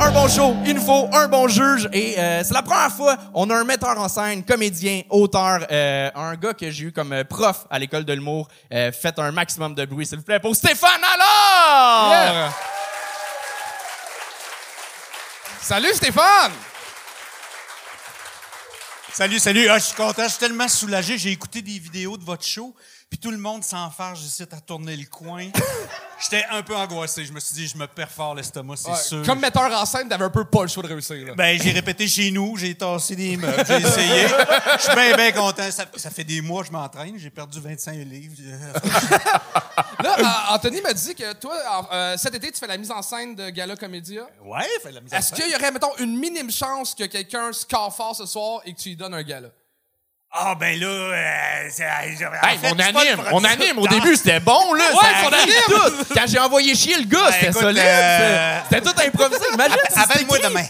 un bon show, il nous faut un bon juge. Et euh, c'est la première fois, on a un metteur en scène, comédien, auteur, euh, un gars que j'ai eu comme euh, prof à l'école de l'humour. Euh, faites un maximum de bruit, s'il vous plaît, pour Stéphane alors! Yeah. Salut Stéphane! Salut, salut. Ah, je suis content, je suis tellement soulagé. J'ai écouté des vidéos de votre show, puis tout le monde s'enfarge ici à tourner le coin. J'étais un peu angoissé. Je me suis dit, je me perds fort l'estomac, c'est Ouais, sûr. Comme metteur en scène, t'avais un peu pas le choix de réussir. Là. Ben, j'ai répété chez nous, j'ai tassé des meubles, j'ai essayé. Je suis bien, bien content. Ça, ça fait des mois que je m'entraîne, j'ai perdu 25 livres. Là, euh, Anthony m'a dit que toi, euh, cet été, tu fais la mise en scène de Gala Comédia. Ouais, fait de la mise en Est-ce scène. qu'il y aurait, mettons, une minime chance que quelqu'un score fort ce soir et que tu lui donnes un gala? Ah, ben là, euh, c'est- en Hey, fait, on anime, on anime. Au début, c'était bon, là. Ouais, ça on anime. tout. Quand j'ai envoyé chier le gars, Ben, c'était solide. euh, C'était tout improvisé. Imagine si Appelle-moi demain.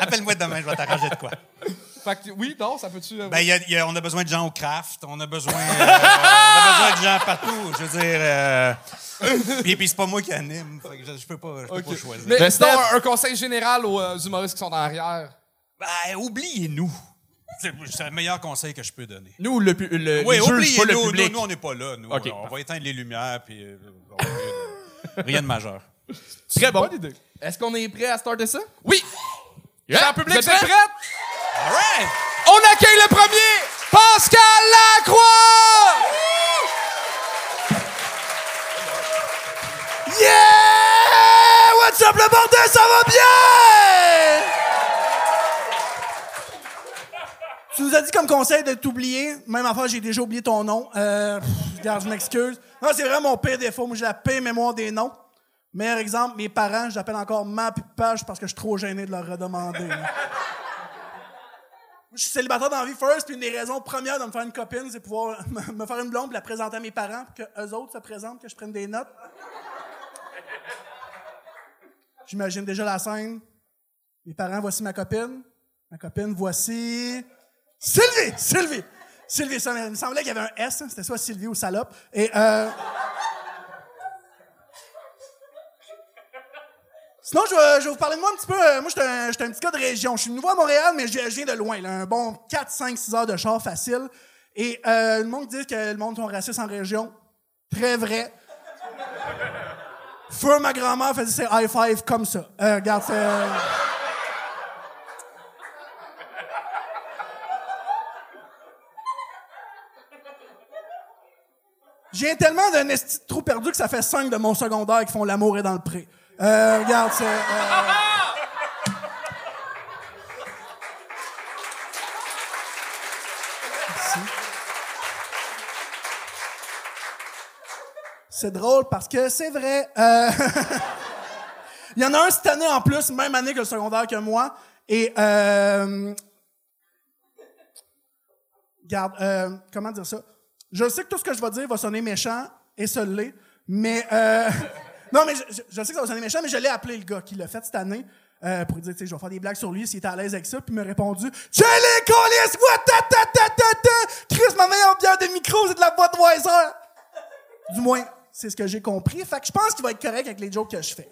Appelle-moi demain, je vais t'arranger de quoi. Fait que, oui, non, ça peut-tu... euh, Ben, y a- y a- on a besoin de gens au craft, on a besoin, euh, on a besoin de gens partout. Je veux dire, euh, puis, puis c'est pas moi qui anime, fait que je, je peux pas, je peux pas choisir. Mais Le sinon, un, un conseil général aux euh, humoristes qui sont en arrière. Ben, oubliez-nous. C'est c'est le meilleur conseil que je peux donner. Nous, le, le, Oui, les juges, pas le oubliez-nous. Nous, public. nous, on n'est pas là. Nous, on va éteindre les lumières, puis euh, on rien, de, majeur. Très bon. Bonne idée. Est-ce qu'on est prêt à starter ça? Oui! Yeah. Cher public, prêts? prêts? All right! On accueille le premier, Pascal Lacroix! Yeah! What's up le bordel, ça va bien? Tu nous as dit comme conseil de t'oublier. Même affaire, j'ai déjà oublié ton nom. Euh, regarde, je. Non, c'est vraiment mon pire défaut. Moi, j'ai la pire mémoire des noms. Meilleur exemple, mes parents, je l'appelle encore ma page parce que je suis trop gêné de leur redemander. Je suis célibataire dans vie first, puis une des raisons premières de me faire une copine, c'est pouvoir me- faire une blonde, la présenter à mes parents, pour que eux autres se présentent, que je prenne des notes. J'imagine déjà la scène. Mes parents, voici ma copine. Ma copine, voici. Sylvie! Sylvie! Sylvie, ça il me semblait qu'il y avait un S, hein, c'était soit Sylvie ou salope. Et euh... Sinon, je vais, je vous parler de moi un petit peu. Euh, Moi, j'étais un, j'étais un petit gars de région. Je suis nouveau à Montréal, mais je, je viens de loin. un bon 4, 5, 6 heures de char facile. Et euh, le monde dit que le monde sont racistes en région. Très vrai. Feu, ma grand-mère faisait ses high five comme ça. Euh, regarde, c'est. Viens tellement d'un esti de trou perdu que ça fait cinq de mon secondaire qui font l'amour et dans le pré. Euh, regarde, c'est. euh, Merci. C'est drôle parce que c'est vrai. Euh, Il y en a un cette année en plus, même année que le secondaire que moi. Et euh, Garde, euh, comment dire ça? Je sais que tout ce que je vais dire va sonner méchant, et ça l'est, mais... Euh, non, mais je, sais que ça va sonner méchant, mais je l'ai appelé le gars qui l'a fait cette année euh, pour lui dire, tu sais, je vais faire des blagues sur lui, s'il était à l'aise avec ça, puis il m'a répondu « Tiens les colis, moi, ta ta ta ta ta! Chris, ma meilleure bière de micro, c'est de la Budweiser! » Du moins, c'est ce que j'ai compris. Fait que je pense qu'il va être correct avec les jokes que je fais.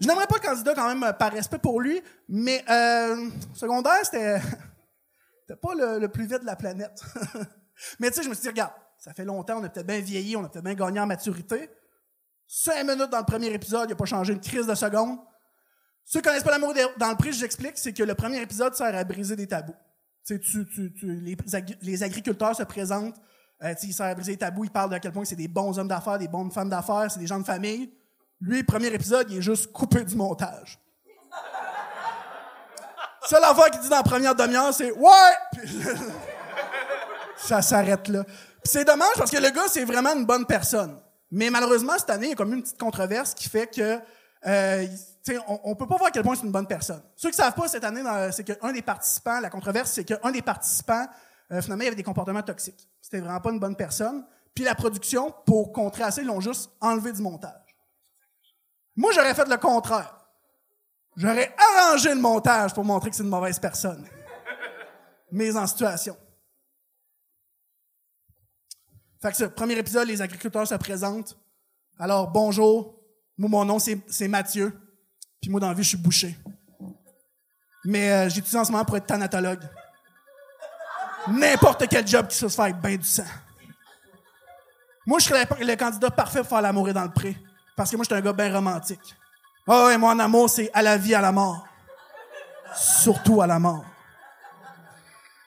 Je n'aimerais pas le candidat quand même euh, par respect pour lui, mais euh, secondaire, c'était... C'était pas le, le plus vite de la planète. Mais tu sais, je me suis dit, regarde, ça fait longtemps, on a peut-être bien vieilli, on a peut-être bien gagné en maturité. Cinq minutes dans le premier épisode, il n'a pas changé une crise de seconde. Ceux qui connaissent pas l'amour dans le prix, je vous explique, c'est que le premier épisode sert à briser des tabous. Tu tu, les, agri- les agriculteurs se présentent, euh, ils servent à briser des tabous, ils parlent de à quel point c'est des bons hommes d'affaires, des bonnes femmes d'affaires, c'est des gens de famille. Lui, premier épisode, il est juste coupé du montage. Seule affaire qu'il dit dans la première demi-heure, c'est Ouais! Ça s'arrête là. C'est dommage parce que le gars, c'est vraiment une bonne personne. Mais malheureusement, cette année, il y a comme une petite controverse qui fait que euh, on, on peut pas voir à quel point c'est une bonne personne. Ceux qui savent pas cette année, c'est qu'un des participants, la controverse, c'est qu'un des participants, euh, finalement, il avait des comportements toxiques. C'était vraiment pas une bonne personne. Puis la production, pour contrer ça, ils l'ont juste enlevé du montage. Moi, j'aurais fait le contraire. J'aurais arrangé le montage pour montrer que c'est une mauvaise personne. Mais en situation. Fait que ce premier épisode, les agriculteurs se présentent. Alors, bonjour. Moi, mon nom, c'est Mathieu. Puis moi, dans la vie, je suis bouché. Mais euh, j'étudie en ce moment pour être thanatologue. N'importe quel job qui se fasse avec bien du sang. Moi, je serais le, candidat parfait pour faire l'amour dans le pré. Parce que moi, je suis un gars bien romantique. Ah ouais, moi, en amour, c'est à la vie, à la mort. Surtout à la mort.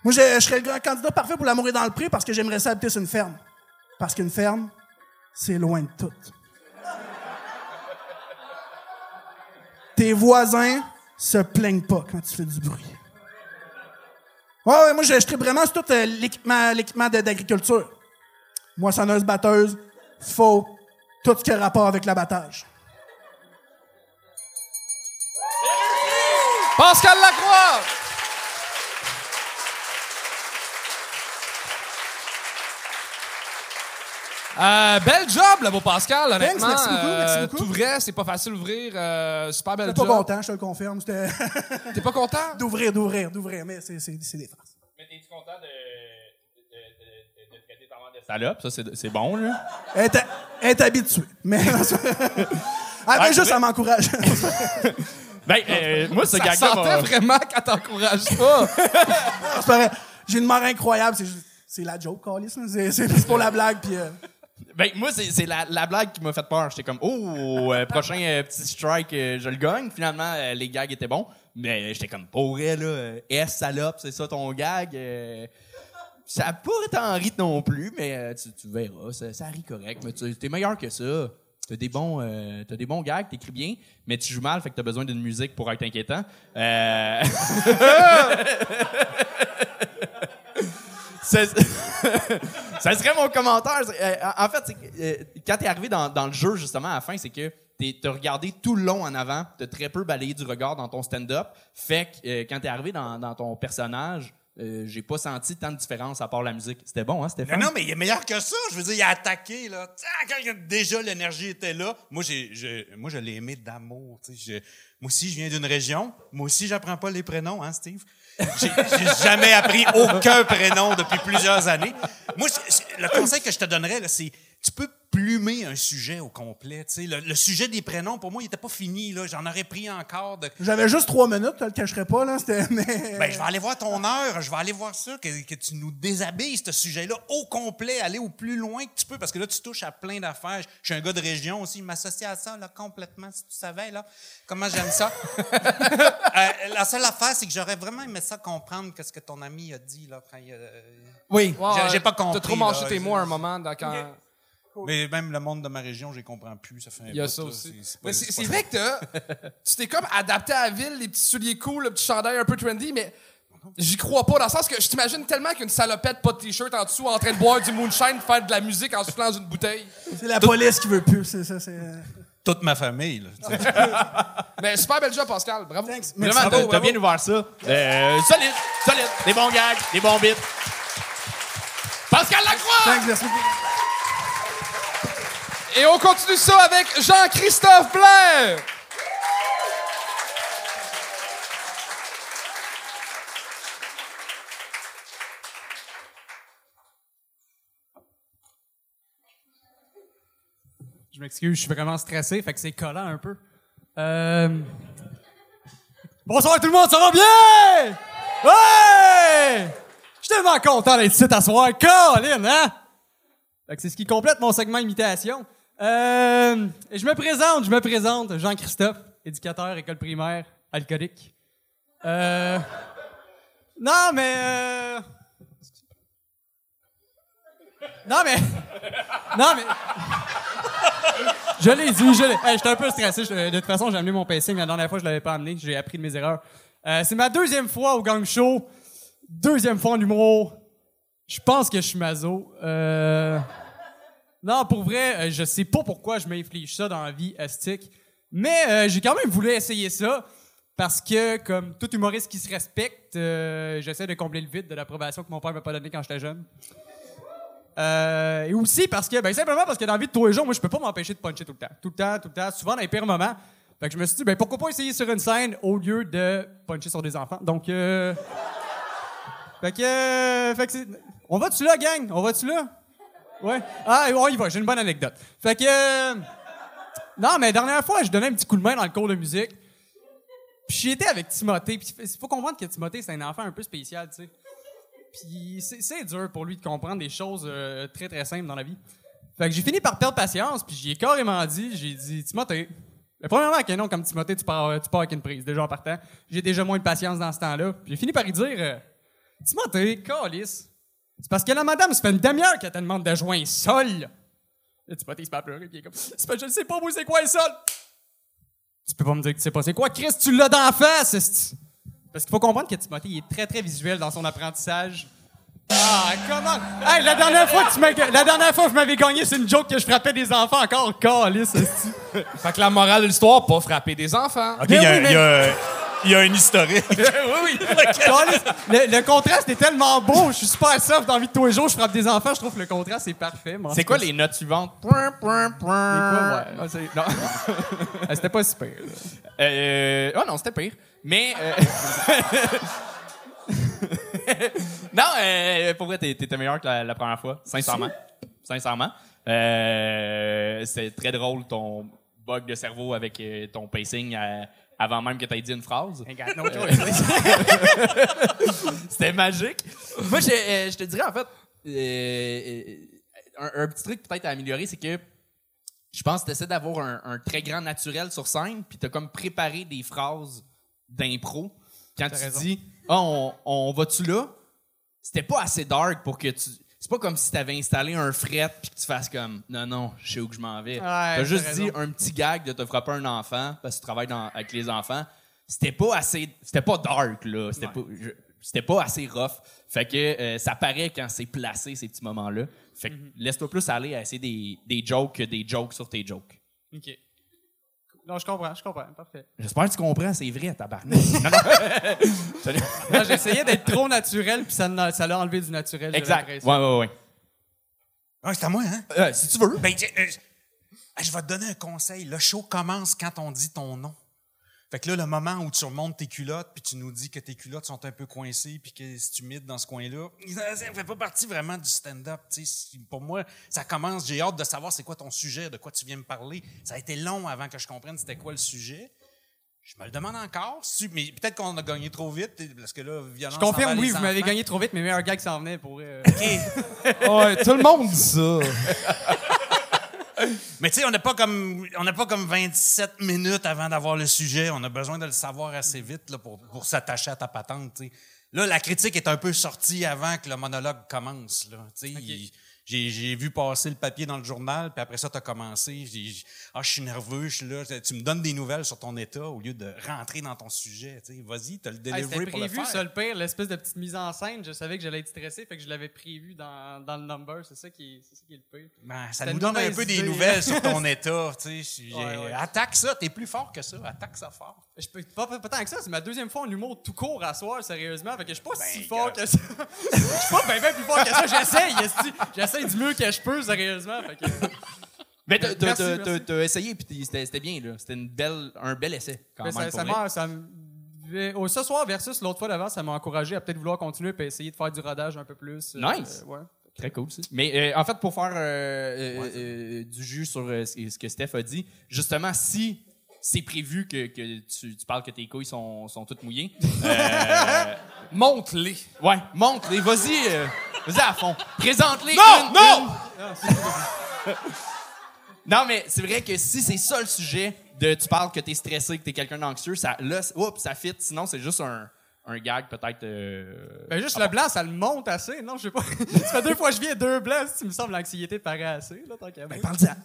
Moi, je, serais le grand candidat parfait pour l'amour dans le pré parce que j'aimerais ça habiter sur une ferme. Parce qu'une ferme, c'est loin de tout. Tes voisins se plaignent pas quand tu fais du bruit. Ouais, ouais, moi, je tripe vraiment tout euh, l'équipement, l'équipement d'agriculture. Moissonneuse, batteuse, faux, tout ce qui a rapport avec l'abattage. Pascal Lacroix! Euh, bel job, là, beau Pascal, honnêtement. merci beaucoup, merci Euh, beaucoup. Tout vrai, c'est pas facile d'ouvrir. euh, super bel J'étais pas job. content, je te le confirme. T'es pas content? d'ouvrir, d'ouvrir, d'ouvrir, mais c'est, c'est, c'est des farces. Mais t'es-tu content de, de, de, de, de traiter ta mère de salope? Ça, c'est, c'est bon, là. Elle est, elle est habituée. Mais. ah, ben, juste, ça m'encourage. Ben, euh, moi, ce Ça gag-là sentait m'a- vraiment qu'elle t'encourage pas. c'est pas vrai. J'ai une mère incroyable. C'est, juste- c'est la joke, Carlis. là. C'est, c'est, c'est pour la blague. Puis, euh, Ben, moi, c'est, la, la blague qui m'a fait peur. J'étais comme, oh, euh, prochain euh, petit strike, euh, je le gagne. Finalement, les gags étaient bons. Mais j'étais comme, pour vrai, là, S, salope, c'est ça ton gag? ça a pas tant ri non plus, mais tu, tu verras, ça, ça rit correct. Mais tu es meilleur que ça. T'as des bons, euh, t'as des bons gags, t'écris bien, mais tu joues mal, fait que t'as besoin d'une musique pour être inquiétant. Euh... Ça serait mon commentaire. Euh, en fait, euh, quand t'es arrivé dans, le jeu, justement, à la fin, c'est que t'as regardé tout le long en avant, t'as très peu balayé du regard dans ton stand-up. Fait que euh, quand t'es arrivé dans ton personnage, euh, j'ai pas senti tant de différence à part la musique. C'était bon, hein, Non, Stéphane? non, mais il est meilleur que ça. Je veux dire, il a attaqué, là. A- déjà l'énergie était là. Moi, j'ai, j'ai- moi, je l'ai aimé d'amour. tu sais. Je- moi aussi, je viens d'une région. Moi aussi, j'apprends pas les prénoms, hein, Steve? J'ai, j'ai jamais appris aucun prénom depuis plusieurs années. Moi, le conseil que je te donnerais, là, c'est tu peux plumer un sujet au complet. tu sais. Le, le sujet des prénoms, pour moi, il était pas fini. Là. J'en aurais pris encore de j'avais juste trois minutes, je le cacherai pas. Là, c'était, mais, ben, je vais aller voir ton heure, je vais aller voir ça, que, que tu nous déshabilles ce sujet-là au complet, aller au plus loin que tu peux, parce que là, tu touches à plein d'affaires. Je suis un gars de région aussi, je m'associe à ça, là, complètement, si tu savais, là, comment j'aime ça? Euh, la seule affaire, c'est que j'aurais vraiment aimé ça comprendre ce que ton ami a dit, là, quand il a- Oui. J'ai- j'ai pas compris, T'as trop mangé là. tes mots à un moment dans- quand. Mais même le monde de ma région, je les comprends plus, ça fait un Il y a bout, ça là, aussi. c'est- vrai que t'as- tu t'es comme adapté à la ville, les petits souliers cool, le petit chandail un peu trendy, mais j'y crois pas dans le sens que je t'imagine tellement qu'une salopette, pas de t-shirt en dessous, en train de boire du moonshine, faire de la musique en soufflant dans une bouteille. c'est la police qui veut plus. C'est ça. C'est, euh, toute ma famille, là. Mais super bel job, Pascal. Bravo. Thanks. Merci. Vraiment, Bravo, t'as, bien ouvert ça. Euh, solide, solide. Des bons gags, des bons bits. Pascal Lacroix! Thanks, merci beaucoup. Et on continue ça avec Jean-Christophe Blair. Je m'excuse, je suis vraiment stressé, fait que c'est collant un peu. Euh... Bonsoir tout le monde, ça va bien? Ouais! Je suis tellement content d'être ici à soir. Colin, hein? Fait que c'est ce qui complète mon segment imitation. Euh... je me présente, je me présente, Jean-Christophe, éducateur, école primaire, alcoolique. Euh... Non, mais... euh, Non, mais... Non, mais... Je l'ai dit, je l'ai. J'étais un peu stressé. De toute façon, j'ai amené mon mais la dernière fois, je l'avais pas amené. J'ai appris de mes erreurs. Euh, c'est ma deuxième fois au gang show. Deuxième fois en humour. Je pense que je suis mazo. Euh... Non, pour vrai, euh, je sais pas pourquoi je m'inflige ça dans la vie astique. Mais euh, j'ai quand même voulu essayer ça. Parce que, comme tout humoriste qui se respecte, euh, j'essaie de combler le vide de l'approbation que mon père m'a pas donné quand j'étais jeune. Euh, et aussi parce que, ben simplement parce que dans la vie de tous les jours, moi, je peux pas m'empêcher de puncher tout le temps. Tout le temps, tout le temps, souvent dans les pires moments. Fait que je me suis dit, ben pourquoi pas essayer sur une scène au lieu de puncher sur des enfants? Donc. Fait que, fait que. On va-tu là, gang? On va-tu là? Ouais. Ah, on y va, j'ai une bonne anecdote. Fait que... euh, Non, mais la dernière fois, je donnais un petit coup de main dans le cours de musique. Puis j'y étais avec Timothée. Puis il faut comprendre que Timothée, c'est un enfant un peu spécial, tu sais. Puis c'est dur pour lui de comprendre des choses euh, très, très simples dans la vie. Fait que j'ai fini par perdre patience, puis j'y ai carrément dit, j'ai dit, Timothée, premièrement, avec un nom comme Timothée, tu pars, tu pars avec une prise, déjà en partant. J'ai déjà moins de patience dans ce temps-là. Puis j'ai fini par lui dire, euh, Timothée, calice, c'est parce que la madame, ça fait une demi-heure qu'elle te demande de jouer un sol. Là, Timothée, il se met à pleurer, puis il est comme, c'est que je ne sais pas, moi, c'est quoi un sol? Tu peux pas me dire que tu sais pas c'est quoi. Chris, tu l'as d'en face, esti. Parce qu'il faut comprendre que Timothée, il est très, très visuel dans son apprentissage. Ah, comment? Hey, la dernière fois que tu m'as, la dernière fois que je m'avais gagné, c'est une joke que je frappais des enfants encore. Calice. Fait que la morale de l'histoire, pas frapper des enfants. OK, il y, a- oui, mais- il y a- un historique. oui, oui. Le, le contraste est tellement beau. Je suis super soft dans la vie de tous les jours. Je frappe des enfants. Je trouve que le contraste est parfait. C'est quoi les notes suivantes? Point, point, point. C'est quoi, ouais. Ah, Non. Ah, C'était pas super. là. Euh, oh non, c'était pire. Mais. euh, non, euh, pour vrai, t'es- t'étais meilleur que la, la première fois, sincèrement. Sincèrement. Euh, c'est très drôle ton bug de cerveau avec euh, ton pacing euh, avant même que t'aies dit une phrase. C'était magique. Moi, je, euh, je te dirais, en fait, euh, euh, un, un petit truc peut-être à améliorer, c'est que je pense que tu essaies d'avoir un, un très grand naturel sur scène, puis tu as comme préparé des phrases d'impro. Quand tu raison. dis Ah, on, on va-tu là? C'était pas assez dark pour que tu. C'est pas comme si tu avais installé un fret puis que tu fasses comme Non, non, je sais où que je m'en vais. t'as T'as juste raison. dit un petit gag de te frapper un enfant parce que tu travailles dans- avec les enfants. C'était pas assez. C'était pas dark, là. C'était pas. assez rough. Fait que euh, ça paraît quand c'est placé, ces petits moments-là. Fait que laisse-toi plus aller à essayer des, des jokes que des jokes sur tes jokes. OK. Non, je comprends, je comprends. Parfait. J'espère que tu comprends, c'est vrai, tabarnak. non, non. Non, J'essayais d'être trop naturel, puis ça l'a ça l'a enlevé du naturel. exact. Ouais, ouais, ouais. Ouais, c'est à moi, hein? Euh, si tu veux. Ben, je, euh, je- je vais te donner un conseil. Le show commence quand on dit ton nom. Fait que là, le moment où tu remontes tes culottes, puis tu nous dis que tes culottes sont un peu coincées, puis que c'est humide dans ce coin-là, ça fait pas partie vraiment du stand-up. tu sais. Si- Pour moi, ça commence. J'ai hâte de savoir c'est quoi ton sujet, de quoi tu viens me parler. Ça a été long avant que je comprenne c'était quoi le sujet. Je me le demande encore. Si- Mais peut-être qu'on a gagné trop vite, parce que là, violence Je confirme, oui, vous m'avez gagné trop vite, mes meilleurs gags s'en venaient pour. euh, Ouais, tout le monde dit ça. Mais tu sais, on n'a pas comme on n'a pas comme 27 minutes avant d'avoir le sujet. On a besoin de le savoir assez vite là, pour, s'attacher à ta patente. Là, la critique est un peu sortie avant que le monologue commence. Là, J'ai, j'ai vu passer le papier dans le journal, puis après ça, tu as commencé. J'ai, j'ai- ah, je suis nerveux, je suis là. Tu me donnes des nouvelles sur ton état au lieu de rentrer dans ton sujet. tu. Vas-y, tu as le hey, delivery C'était pour le prévu, faire. ça, le pire, l'espèce de petite mise en scène. Je savais que j'allais être stressé, fait que je l'avais prévu dans, dans le number. C'est ça, qui est- c'est ça qui est le pire. Ben, ça nous donne un peu des nouvelles sur ton état. tu Ouais, ouais. Attaque ça, t'es plus fort que ça. Attaque ça fort. Je peux, pas, pas, pas tant que ça, c'est ma deuxième fois en humour tout court à soir, sérieusement. Fait que je suis pas si Ben, fort gars. que ça. Je suis pas bien, bien plus fort que ça. J'essaye. J'essaye du mieux que je peux, sérieusement. Fait que... Mais t'as, essayé, puis c'était, c'était bien, là. C'était une belle, un bel essai, quand Mais même. ça, pour ça ce soir versus l'autre fois d'avant, ça m'a encouragé à peut-être vouloir continuer et essayer de faire du rodage un peu plus. euh, Nice. euh, ouais. Très cool, ça. Mais euh, en fait, pour faire euh, du jus sur euh, ce que Steph a dit, justement, si c'est prévu que, que tu, tu parles que tes couilles sont, sont toutes mouillées, euh, Monte-les. ouais, montre-les, vas-y, euh, vas-y à fond. Présente-les. Non, une, non! une. Non, mais c'est vrai que si c'est ça le sujet, de tu parles que t'es stressé, que t'es quelqu'un d'anxieux, ça, là, oups, ça fit. Sinon, c'est juste un, un gag, peut-être. euh, Ben juste le blanc, ça le monte assez. Non, je sais pas. ça fait deux fois que je viens deux blancs. Si tu me semble l'anxiété paraît assez. Là, tant qu'à Ben, parle-en.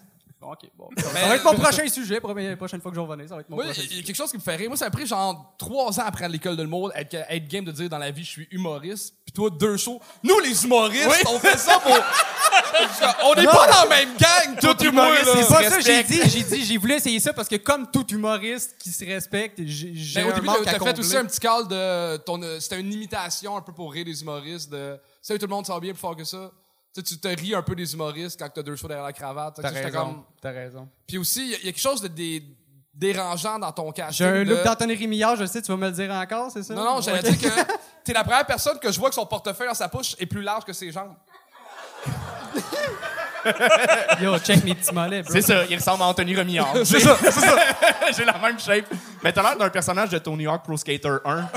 Bon, ok, bon. Ça, va être mon prochain sujet. Première, prochaine fois que je vais revenir, ça va être mon Moi, prochain il y a sujet. quelque chose qui me fait rire. Moi, ça a pris genre trois ans après l'école de l'humour être, être game de dire dans la vie, je suis humoriste. Puis toi, deux shows. Nous, les humoristes, on fait ça pour. on n'est pas dans la même gang, tout humoriste. C'est pas ça, j'ai dit. J'ai dit, j'ai voulu essayer ça parce que comme tout humoriste qui se respecte, j'ai Mais au début, t'as fait aussi un petit call de. ton, euh, C'était une imitation un peu pour rire des humoristes. De, Salut tout le monde, ça va bien plus fort que ça. Tu sais, tu te ris un peu des humoristes quand t'as deux shows derrière la cravate. T'as raison. comme- T'as raison. Puis aussi, il y, a- il y a quelque chose de dé- dérangeant dans ton casting. J'ai un de- look d'Anthony Rémillard, je sais, tu vas me le dire encore, c'est ça? Non, non, j'allais Ok. dire que t'es la première personne que je vois que son portefeuille dans sa poche est plus large que ses jambes. Yo, check mes petits mollets, bro. C'est ça, il ressemble à Anthony Remillard. C'est ça, c'est ça. J'ai la même shape. Mais t'as l'air d'un personnage de Tony Hawk Pro Skater 1.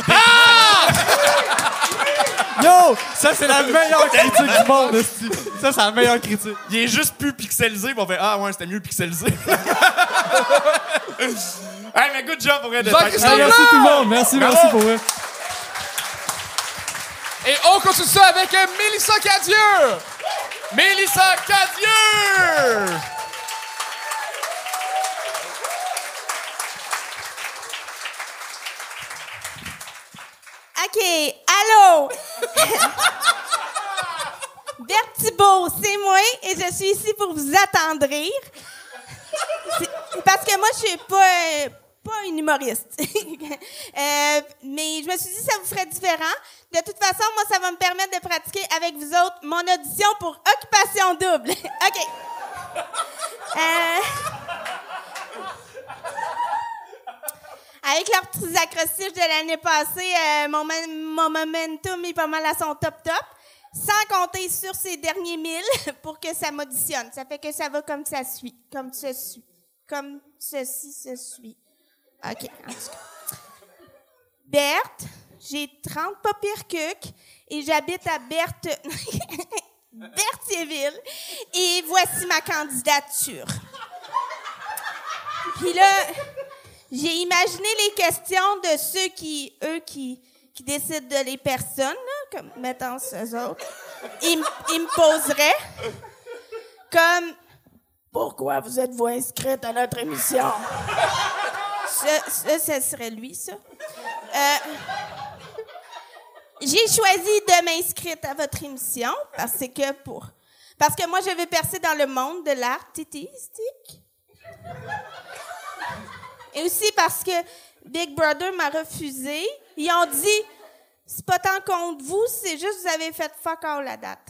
Yo, ça, c'est la meilleure critique du monde, esti. Ça, c'est la meilleure critique. Il est juste plus pixelisé, puis on fait Ah ouais, c'était mieux pixelisé. hey, mais good job pour vrai de Jean-Christophe merci tout le monde. Merci, Bravo. merci pour vrai. Et on continue ça avec euh, Mélissa Cadieux. Mélissa Cadieux! OK, allô? Thibault, c'est moi et je suis ici pour vous attendrir. Parce que moi, je suis pas, euh, pas une humoriste. Euh, mais je me suis dit ça vous ferait différent. De toute façon, moi, ça va me permettre de pratiquer avec vous autres mon audition pour Occupation Double. OK. Euh, Avec leurs petits acrostiches de l'année passée, euh, mon, mon momentum est pas mal à son top top. Sans compter sur ces derniers mille pour que ça m'auditionne. Ça fait que ça va comme ça suit. Comme ceci. Comme ceci se suit. OK. Berthe, j'ai 30 pas pire et j'habite à Berthe... Berthierville. Et voici ma candidature. Puis là, j'ai imaginé les questions de ceux qui, eux, qui, qui décident de les personnes, comme mettons eux autres. Ils, me poseraient comme Pourquoi vous êtes-vous inscrite à notre émission? Ça, ce serait lui, ça. Euh, j'ai choisi de m'inscrire à votre émission parce que pour parce que moi je veux percer dans le monde de l'artistique. Et aussi parce que Big Brother m'a refusé. Ils ont dit c'est pas tant contre vous, c'est juste que vous avez fait fuck all la date.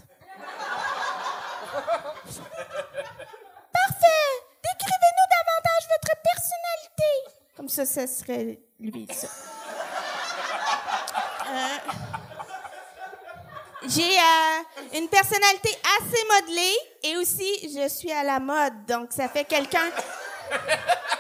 Parfait! Décrivez-nous davantage votre personnalité. Comme ça, ça serait lui, ça. Euh, J'ai euh, une personnalité assez modelée et aussi je suis à la mode, donc ça fait quelqu'un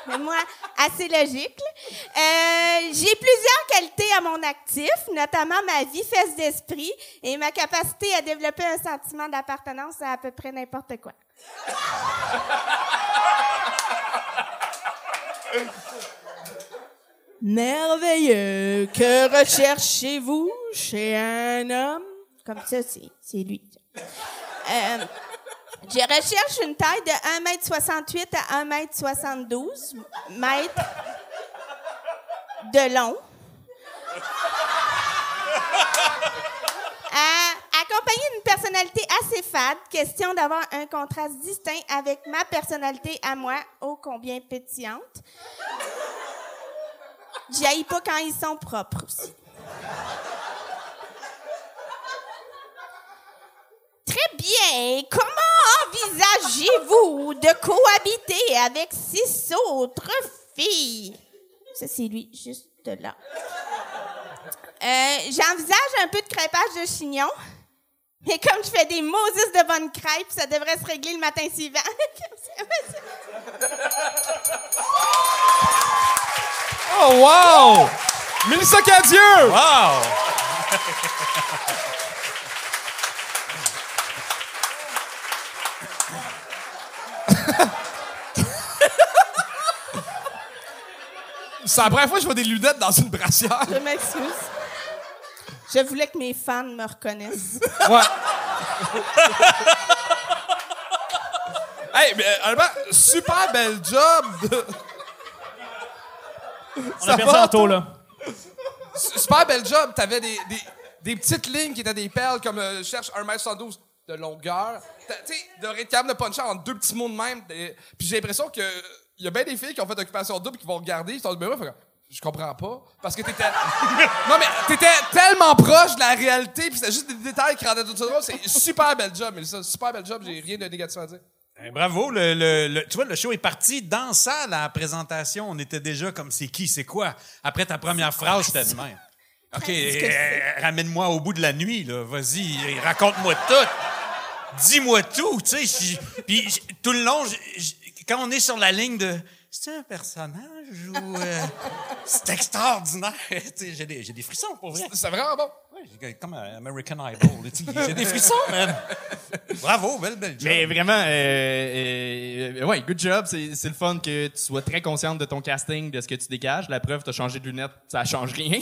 mais moi, assez logique. Euh, j'ai plusieurs qualités à mon actif, notamment ma vie fesse d'esprit et ma capacité à développer un sentiment d'appartenance à à peu près n'importe quoi. Merveilleux, que recherchez-vous chez un homme? Comme ça, c'est, c'est lui. Euh, je recherche une taille de 1m68 à 1m72 mètres de long. Euh, accompagné d'une personnalité assez fade, question d'avoir un contraste distinct avec ma personnalité à moi, ô combien pétillante. J'haïs pas quand ils sont propres aussi. Très bien. Comment envisagez-vous de cohabiter avec six autres filles? Ça, c'est lui, juste là. Euh, J'envisage un peu de crêpage de chignon. Mais comme je fais des Moses de bonnes crêpes, ça devrait se régler le matin suivant. Oh, wow! Mélissa Cadieux! Wow! C'est la première fois que je vois des lunettes dans une brassière. je m'excuse. Je voulais que mes fans me reconnaissent. Ouais. hey, mais euh, honnêtement, super bel job. de- On a perdu en taux, là. Su- Super bel job. T'avais des, des, des petites lignes qui étaient des perles comme euh, je cherche 1m72 de longueur. T'as- Tu sais, de capable de puncher en deux petits mots de même. Puis j'ai l'impression que y a bien des filles qui ont fait occupation double qui vont regarder. Ils sont mais ouais, fait je comprends pas. Parce que t'étais. non, mais t'étais tellement proche de la réalité, puis c'était juste des détails qui rendaient tout ça drôle. C'est super bel job, Mélissa. Super bel job. J'ai rien de négatif à dire. Ben, bravo, le, le- le- tu vois, le show est parti dans ça, la présentation. On était déjà comme c'est qui, c'est quoi? Après ta première phrase, c'était de même. OK, euh, ramène-moi au bout de la nuit, là. Vas-y, raconte-moi tout. dis-moi tout, tu sais. Puis tout le long, quand on est sur la ligne de c'est un personnage ou euh, c'est extraordinaire, tu sais, j'ai des, j'ai des frissons pour vrai. C'est vraiment bon. Ouais, j'ai comme un American Idol, j'ai des frissons, man. Bravo, belle belle job. Mais vraiment, euh, euh, ouais, good job. C'est c'est le fun que tu sois très consciente de ton casting, de ce que tu dégages. La preuve, t'as changé de lunettes, ça change rien.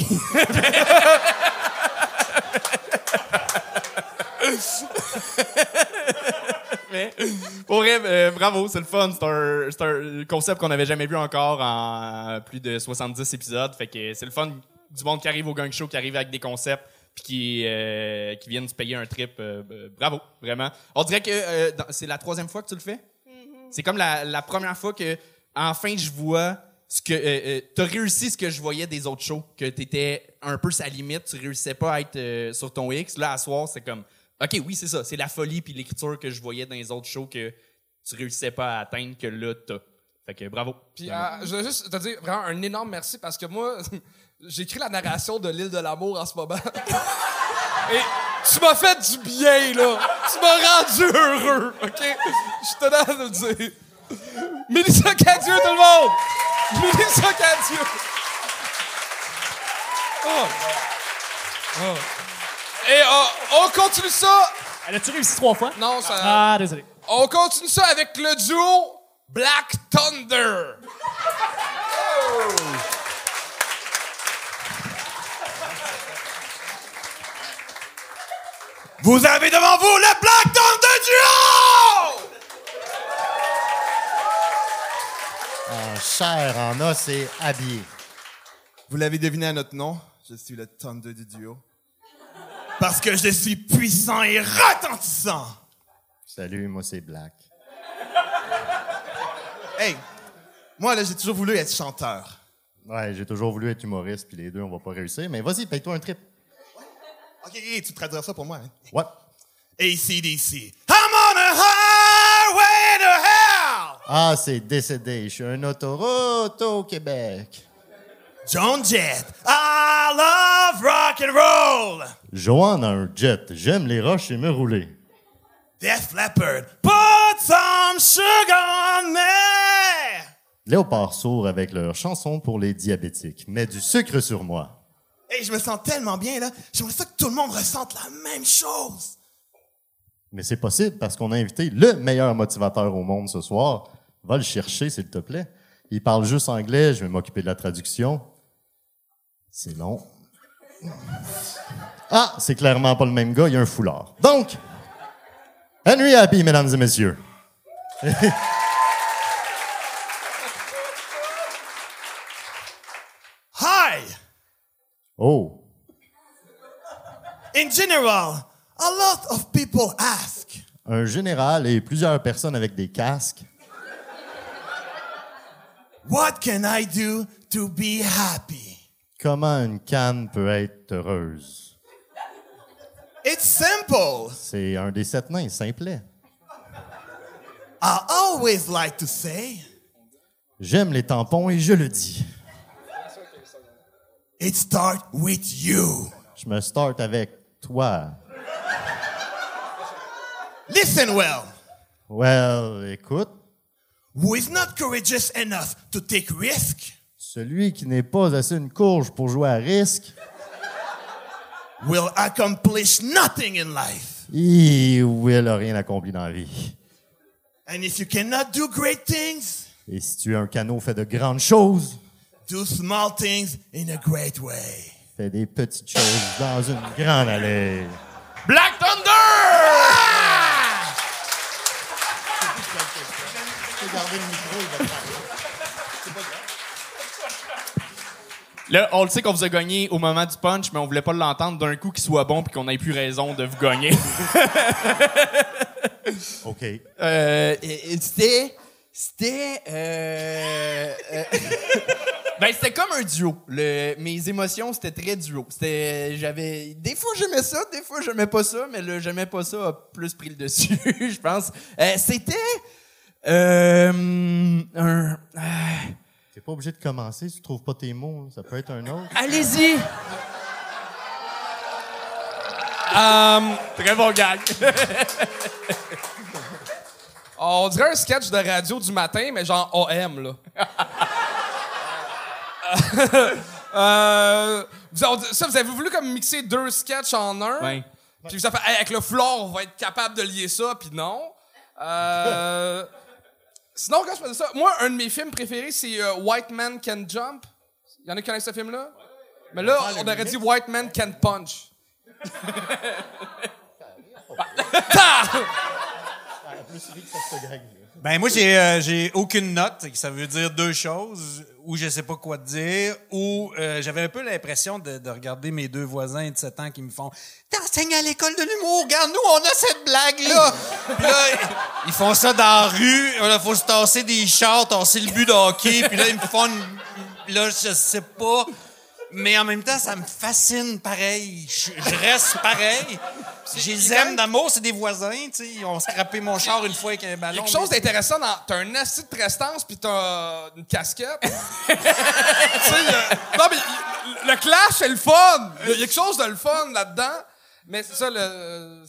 Mais pour vrai, euh, bravo, c'est le fun. C'est un, concept qu'on n'avait jamais vu encore en plus de 70 épisodes. Fait que c'est le fun du monde qui arrive au gang show, qui arrive avec des concepts, puis qui, euh, qui viennent se payer un trip. euh, bravo, vraiment. On dirait que c'est la troisième fois que tu le fais? C'est comme la, la première fois que enfin je vois ce que euh, t'as réussi ce que je voyais des autres shows, que t'étais un peu sa limite, tu réussissais pas à être euh, sur ton X. Là, à soir, c'est comme, ok, oui, c'est ça, c'est la folie puis l'écriture que je voyais dans les autres shows que tu réussissais pas à atteindre que là t'as. Fait que bravo. Puis euh, je veux juste te dire vraiment un énorme merci parce que moi, j'écris la narration de l'île de l'amour en ce moment. Et tu m'as fait du bien, là. Tu m'as rendu heureux, OK? Je tenais à te le dire. Mélissa Cadieux, tout le monde! Mélissa Cadieux! Oh. Oh. Et euh, on continue ça. Elle a-tu réussi trois fois? Non, ça. Ah, désolé. On continue ça avec le duo Black Thunder. Vous avez devant vous le Black Thunder Duo! En chair, en os et habillé. Vous l'avez deviné à notre nom, je suis le Thunder du duo. Parce que je suis puissant et retentissant. Salut, moi c'est Black. Hey, moi là, j'ai toujours voulu être chanteur. Ouais, j'ai toujours voulu être humoriste, puis les deux, on va pas réussir. Mais vas-y, paye-toi un trip. Ok, tu traduiras ça pour moi. Hein? Ouais. ACDC. I'm on a highway to hell! Ah, c'est décédé. Je suis un autoroute au Québec. John Jett. I love rock and roll. Joanne a un jet. J'aime les roches et me rouler. Def Leppard. Put some sugar on me. Léopard sourd avec leur chanson pour les diabétiques. Mets du sucre sur moi. Hey, je me sens tellement bien là. J'aimerais ça que tout le monde ressente la même chose. Mais c'est possible parce qu'on a invité le meilleur motivateur au monde ce soir. Va le chercher, s'il te plaît. Il parle juste anglais, je vais m'occuper de la traduction. C'est long. Ah, c'est clairement pas le même gars, il y a un foulard. Donc, Henry Happy, mesdames et messieurs. Hi. Oh, In general, a lot of people ask, un général et plusieurs personnes avec des casques. what can I do to be happy? Comment une canne peut être heureuse? It's simple. C'est un des sept nains, simplet. I always like to say, J'aime les tampons et je le dis. it starts with you. Je me start avec toi. Listen well. Well, écoute, Who is not courageous enough to take risk? Celui qui n'est pas assez une courge pour jouer à risque, will accomplish nothing in life. il will a rien accompli dans la vie. And if you cannot do great things, Et si tu es un canot fait de grandes choses, do small things in a great way. fais des petites choses dans une grande allée. Black Thunder! Là, on le sait qu'on vous a gagné au moment du punch, mais on voulait pas l'entendre d'un coup qu'il soit bon puis qu'on ait plus raison de vous gagner. OK. Euh, c'était. C'était. Euh, euh, ben, c'était comme un duo. Le, mes émotions, c'était très duo. C'était. J'avais. Des fois, j'aimais ça, des fois, j'aimais pas ça, mais le j'aimais pas ça a plus pris le dessus, je pense. Euh, c'était. Euh, un. Pas obligé de commencer si tu trouves pas tes mots. Ça peut être un autre. Allez-y! Euh, Très bon gag. on dirait un sketch de radio du matin, mais genre OM, là. Euh, vous avez- ça, vous avez voulu comme mixer deux sketchs en un? Puis vous avez fait, Hey, avec le floor, on va être capable de lier ça, puis non. Euh, sinon, quand je faisais ça, moi, un de mes films préférés, c'est euh, White Man Can Jump. Il y en a qui connaissent ce film-là? Mais là, on aurait dit White Man Can Punch. Ben moi j'ai euh, j'ai aucune note, ça veut dire deux choses, ou je sais pas quoi te dire, ou euh, j'avais un peu l'impression de, de regarder mes deux voisins de 7 ans qui me font T'enseignes à l'école de l'humour, regarde nous on a cette blague là. puis là ils font ça dans la rue, il faut se tasser des chars, tasser le but de hockey, puis là ils me font une- là je sais pas. Mais en même temps, ça me fascine pareil. Je, je reste pareil. Je les aime d'amour, c'est des voisins, tu sais. Ils ont scrappé mon char une fois avec un Il y a ballon. quelque chose mais- d'intéressant dans. T'as un assis de prestance puis t'as une casquette. tu sais, euh, non, mais le clash, c'est le fun. Il y a quelque chose de le fun là-dedans. Mais c'est ça, le,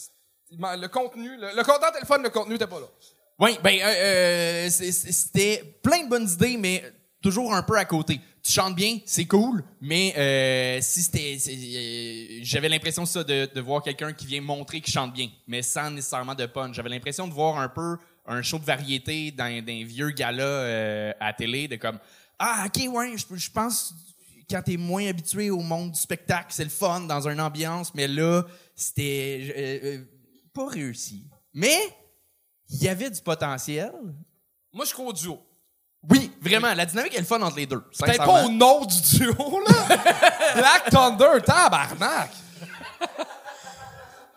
le contenu. Le, le content était le fun, le contenu était pas là. Oui, ben, euh, euh, c'était plein de bonnes idées, mais toujours un peu à côté. Tu chantes bien, c'est cool, mais euh, si c'était, euh, j'avais l'impression ça de, de voir quelqu'un qui vient montrer qu'il chante bien, mais sans nécessairement de punch. J'avais l'impression de voir un peu un show de variété dans d'un vieux gala euh, à télé, de comme ah ok ouais, je, je pense quand t'es moins habitué au monde du spectacle, c'est le fun dans une ambiance, mais là c'était pas réussi. Mais il y avait du potentiel. Moi, je crois au duo. Oui, vraiment, la dynamique est le fun entre les deux. Peut-être pas au nom du duo, là. Black Thunder, tabarnak.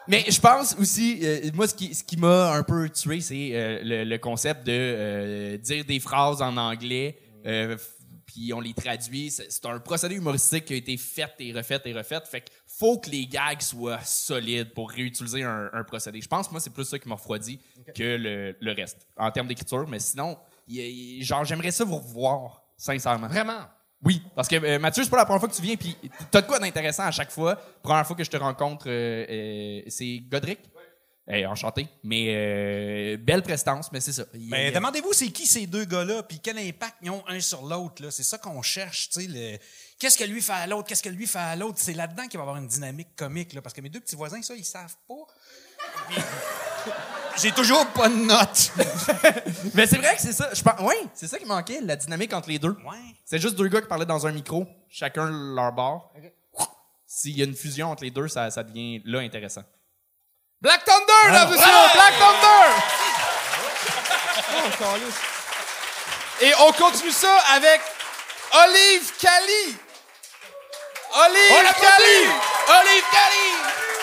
Mais je pense aussi, euh, moi, ce qui, ce qui m'a un peu tué, c'est euh, le, le concept de euh, dire des phrases en anglais, puis on les traduit. C'est un procédé humoristique qui a été fait et refait et refait. Fait que faut que les gags soient solides pour réutiliser un, un procédé. Je pense, moi, c'est plus ça qui m'a refroidi que le, le reste, en termes d'écriture. Mais sinon, il il- genre, j'aimerais ça vous revoir, sincèrement. Vraiment? Oui, parce que euh, Mathieu, c'est pas la première fois que tu viens, puis t'as de quoi d'intéressant à chaque fois. Première fois que je te rencontre, euh, euh, c'est Godric. Eh, enchanté. Mais belle prestance, mais c'est ça. Ben, demandez-vous c'est qui ces deux gars-là, puis quel impact ils ont un sur l'autre. là. C'est ça qu'on cherche, tu sais. le- Qu'est-ce que lui fait à l'autre, qu'est-ce que lui fait à l'autre. C'est là-dedans qu'il va y avoir une dynamique comique, là, parce que mes deux petits voisins, ça, ils savent pas. J'ai toujours pas de notes. Mais c'est vrai que c'est ça. Je pense, oui, c'est ça qui manquait, la dynamique entre les deux. Ouais. C'est juste deux gars qui parlaient dans un micro, chacun leur bord. S'il y a une fusion entre les deux, ça, ça devient là intéressant. Black Thunder, là, monsieur! Black Thunder! Et on continue ça avec Olive Cali. Olive Cali! Olive Cali!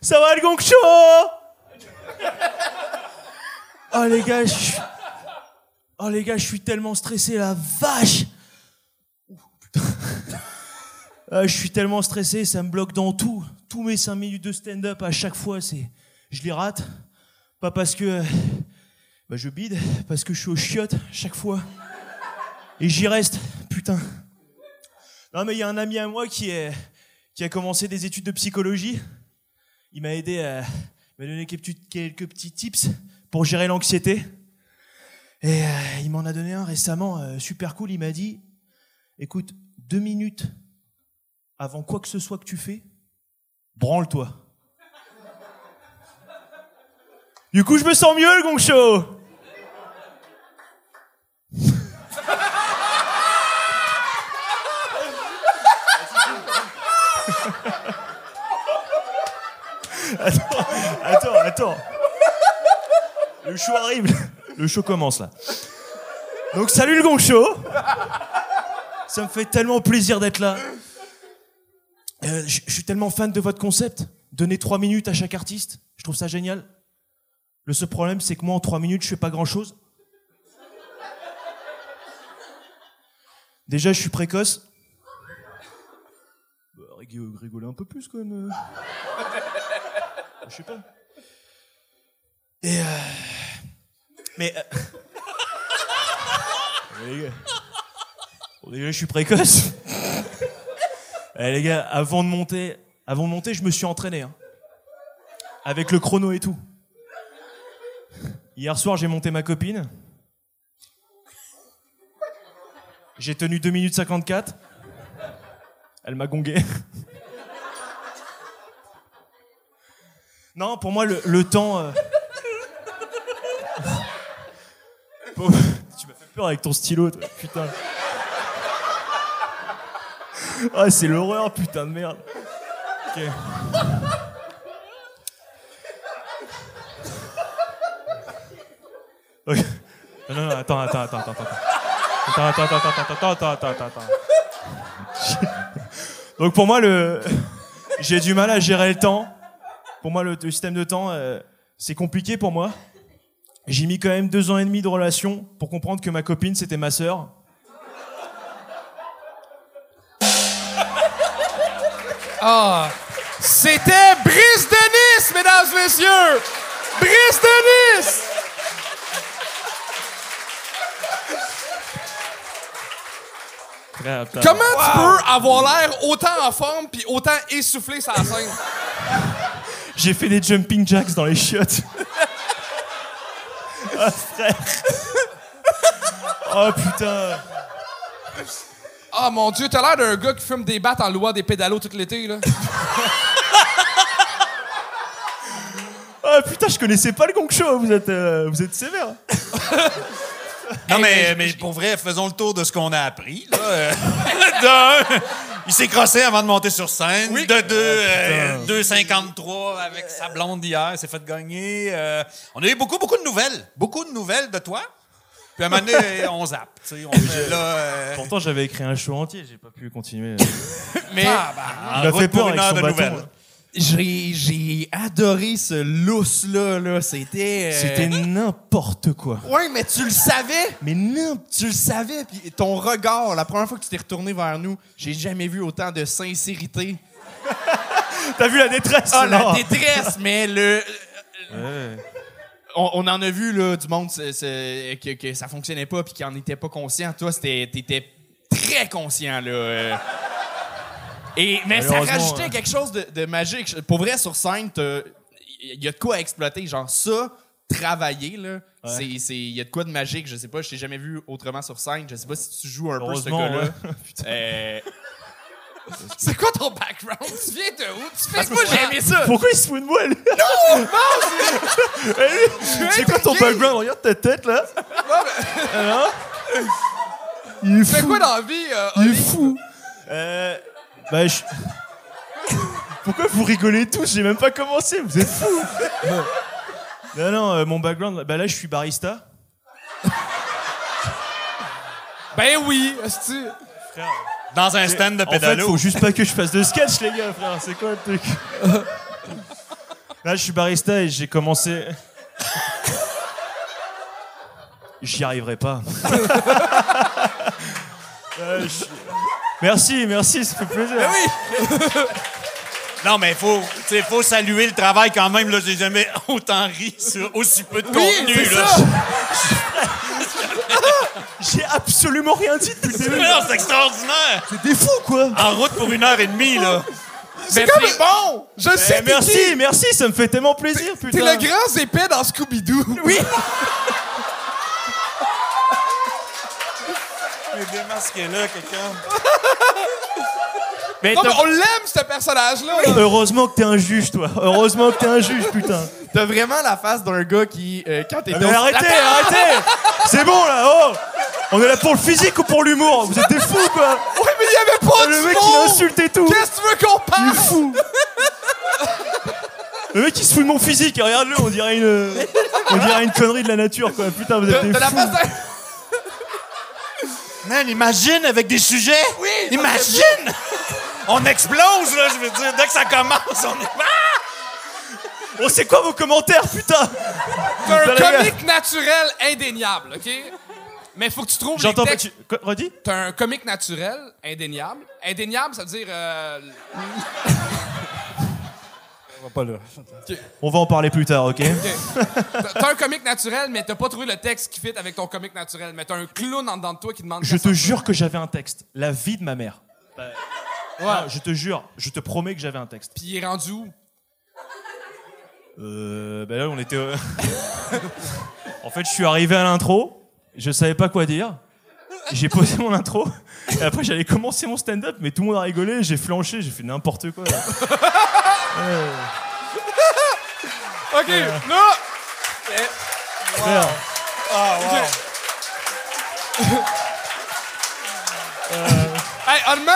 Ça va le gong show Oh les gars, je suis... Oh les gars, je suis tellement stressé, la vache. Ah, Je suis tellement stressé, ça me bloque dans tout. Tous mes 5 minutes de stand-up à chaque fois, c'est... Je les rate. Pas parce que... Bah je bide, parce que je suis au chiottes chaque fois. Et j'y reste, putain. Non mais il y a un ami à moi qui, a commencé des études de psychologie. Il m'a aidé à il m'a donné quelques petits, quelques petits tips pour gérer l'anxiété. Et euh, il m'en a donné un récemment, euh, super cool. Il m'a dit, écoute, deux minutes avant quoi que ce soit que tu fais, branle-toi. Du coup, je me sens mieux, le gong show. Attends, attends. Le show arrive. Le show commence là. Donc salut le Gong Show. Ça me fait tellement plaisir d'être là. Euh, je suis tellement fan de votre concept. Donner trois minutes à chaque artiste. Je trouve ça génial. Le seul problème, c'est que moi, en trois minutes, je fais pas grand chose. Déjà, je suis précoce. Bah, rig- rigolez un peu plus quand même. Euh. Je sais pas. Et euh, mais euh, Les gars. Bon, déjà, je suis précoce. Eh, les gars, avant de monter, avant de monter, je me suis entraîné. hein. Avec le chrono et tout. Hier soir, j'ai monté ma copine. J'ai tenu 2 minutes 54. Elle m'a gongué. Non, pour moi, le, le temps. euh, pour- Tu m'as fait peur avec ton stylo, toi. Putain. Ah, c'est l'horreur, putain de merde. Ok. Ok. Non, non, non, attends, attends, attends, attends, attends. Attends, attends, attends, attends, attends, attends, attends, attends, attends. Donc pour moi, le, j'ai du mal à gérer le temps. Pour moi, le, le système de temps, euh, c'est compliqué pour moi. J'ai mis quand même deux ans et demi de relation pour comprendre que ma copine, c'était ma sœur. Ah! C'était Brice de Nice, mesdames et messieurs! Brice de Nice! Comment tu peux avoir l'air autant en forme puis autant essoufflé sur la scène? J'ai fait des jumping jacks dans les chiottes. ah, frère. Oh putain. Ah mon dieu, t'as l'air d'un gars qui fume des battes en louant des pédalos tout l'été, là. Ah putain, je connaissais pas le gong show. Vous êtes, euh, vous êtes sévère. Non, mais, mais pour vrai, faisons le tour de ce qu'on a appris. Là. D'un, il s'est crossé avant de monter sur scène. De deux, euh, 2,53 avec sa blonde hier. Il s'est fait gagner. Euh, on a eu beaucoup, beaucoup de nouvelles. Beaucoup de nouvelles de toi. Puis à un moment donné, on zappe. tu sais, On fait là... euh, Pourtant, j'avais écrit un show entier. J'ai pas pu continuer. Mais en Il m'a route fait pour peur une avec heure son de nouvelles. J'ai j'ai adoré ce lousse-là. Là. C'était... euh, C'était n'importe quoi. Ouais, mais tu le savais. Mais n'importe. Tu le savais. Puis ton regard, la première fois que tu t'es retourné vers nous, j'ai jamais vu autant de sincérité. T'as vu la détresse? Ah, la non détresse, mais le... Ouais. On, on en a vu là, du monde que, que ça fonctionnait pas puis qui en était pas conscient. Toi, t'étais très conscient là. euh. Et mais ça rajoutait euh, quelque chose de, de magique. Pour vrai, sur scène, il y a de quoi à exploiter. Genre ça, travailler là, il y a de quoi de magique. Je sais pas, je t'ai jamais vu autrement sur scène. Je sais pas si tu joues un peu ce Heureusement, gars-là. ouais. Putain. Euh, C'est quoi ton background? Tu viens de où? Tu fais moi, j'ai aimé ça. Pourquoi il se fout de moi, lui? Non! Non! C'est quoi ton background? Regarde ta tête, là. Alors? Il est Tu fais fou. quoi dans la vie, euh, Il est fou. Euh. Bah, je. Pourquoi vous rigolez tous? J'ai même pas commencé, vous êtes fous. Non, non, euh, mon background, bah là, je suis barista. Ben oui, esti. Dans un stand de En fait, pédalo. faut juste pas que je fasse de sketch, les gars, frère. C'est quoi le truc? Là, je suis barista et j'ai commencé. J'y arriverai pas. Euh, je- Merci, merci, ça fait plaisir. Non, mais faut, tu sais, faut saluer le travail quand même. Là, j'ai jamais autant ri sur aussi peu de contenu. c'est là. ça. J'ai absolument rien dit depuis le début. C'est extraordinaire. T'es fou, quoi. En route pour une heure et demie, là. C'est comme... bon! Je sais Eh, t'es merci, qui. merci, ça me fait tellement plaisir, T'es putain. le grand épais dans Scooby-Doo. Oui! Est démasqué là, quelqu'un. mais Non, mais t'as on l'aime, ce personnage-là. là. Heureusement que t'es un juge, toi. Heureusement que t'es un juge, putain. t'as vraiment la face d'un gars qui, euh, quand t'es Ah, Mais arrêtez, arrêtez C'est bon, là, oh On est là pour le physique ou pour l'humour? Vous êtes des fous, quoi Ouais, mais il y avait pas Le de mec, il insulte et tout Qu'est-ce que tu veux qu'on Il est parle? fou Le mec, il se fout de mon physique, regarde-le, on dirait une... On dirait une connerie de la nature, quoi. Putain, vous êtes des T'as la fous face d'un... Man, imagine avec des sujets. Oui. Imagine. On explose, là, je veux dire. Dès que ça commence, on est. Ah! Oh, c'est quoi vos commentaires, putain? T'es un comique naturel indéniable, OK? Mais faut que tu trouves J'entends pas... Tu... Quoi, Redis? T'es un comique naturel indéniable. Indéniable, ça veut dire... euh, Pas là. On va en parler plus tard, ok? T'as- T'as un comique naturel, mais t'as pas trouvé le texte qui fit avec ton comique naturel. Mais t'as un clown en dedans de toi qui demande. Je te jure que j'avais un texte. La vie de ma mère. Ouais, je te jure, je te promets que j'avais un texte. Puis il est rendu où? Euh, ben là, on était. euh, en fait, je suis arrivé à l'intro, je savais pas quoi dire. J'ai posé mon intro, et après j'allais commencer mon stand-up, mais tout le monde a rigolé, j'ai flanché, j'ai fait n'importe quoi. là. Ok, là! Frère, Hey, honnêtement,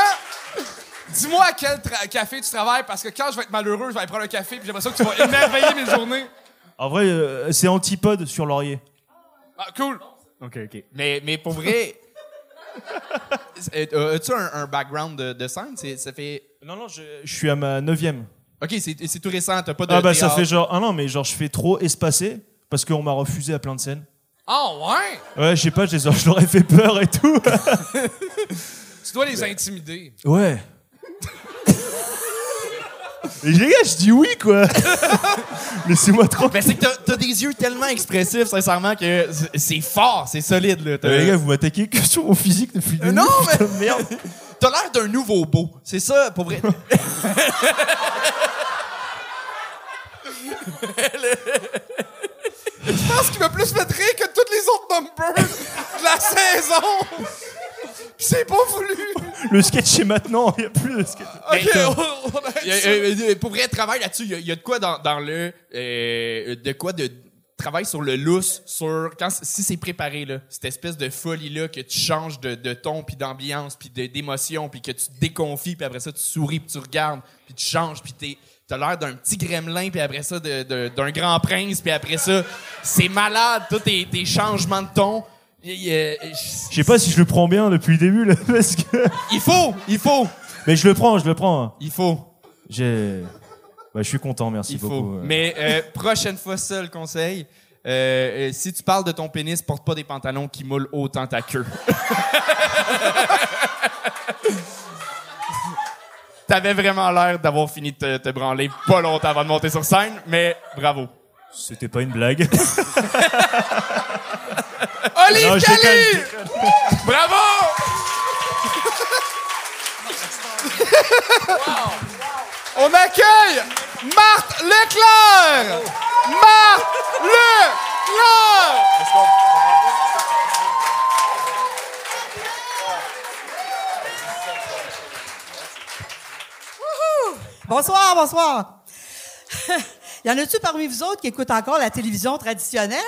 dis-moi à quel tra- café tu travailles parce que quand je vais être malheureux, je vais aller prendre un café puis j'ai l'impression que tu vas émerveiller mes journées. En vrai, euh, c'est Antipode sur Laurier. Ah, cool. Ok, ok. Mais, mais pour vrai, euh, as-tu un, un background de, de scène? Ça fait. Non, non, je, je suis à ma neuvième. Ok, c'est tout récent, t'as pas de. Ah bah ça fait genre un an, mais genre je fais trop espacé parce qu'on m'a refusé à plein de scènes. Ah, ouais? Ouais, je sais pas, je, leur ai fait peur et tout. Tu dois les intimider. Ouais. Les gars, je dis oui, quoi. Laissez-moi trop. Ben, c'est que t'as- des yeux tellement expressifs, sincèrement, que c'est- fort, c'est solide, là. Euh, les gars, vous m'attaquez que sur mon physique depuis le Euh, non, mais- merde. T'as l'air d'un nouveau beau. C'est ça, pour vrai. Je pense qu'il va plus mettre rire que tous les autres numbers de la saison. C'est pas voulu. Le sketch est maintenant, il n'y a plus de sketch. Ok, t'as- on, on a- euh, euh, pour vrai, travail là-dessus. Il y a- il y, a de quoi dans, dans le. euh, de quoi de travail sur le lousse, sur. Quand, si c'est préparé, là, cette espèce de folie-là, que tu changes de, de ton, puis d'ambiance, puis d'émotion, puis que tu te déconfies, puis après ça, tu souris, puis tu regardes, puis tu changes, puis t'es. T'as l'air d'un petit gremlin, puis après ça, de- de- d'un grand prince, puis après ça, c'est malade, tous tes, tes changements de ton. Je sais pas si je le prends bien depuis le début, là, parce que. il faut, il faut, Mais je le prends, je le prends. il faut. J'ai. Bah, je suis content, merci Il beaucoup. ouais. Mais euh, prochaine fois, seul conseil. euh, euh, si tu parles de ton pénis, porte pas des pantalons qui moulent autant ta queue. T'avais vraiment l'air d'avoir fini de te, te branler pas longtemps avant de monter sur scène, mais bravo. C'était pas une blague. Olive Non, Cali! Bravo! On accueille Marthe Leclerc! Marthe Leclerc! Bonsoir, bonsoir. y en a-tu parmi vous autres qui écoutent encore la télévision traditionnelle?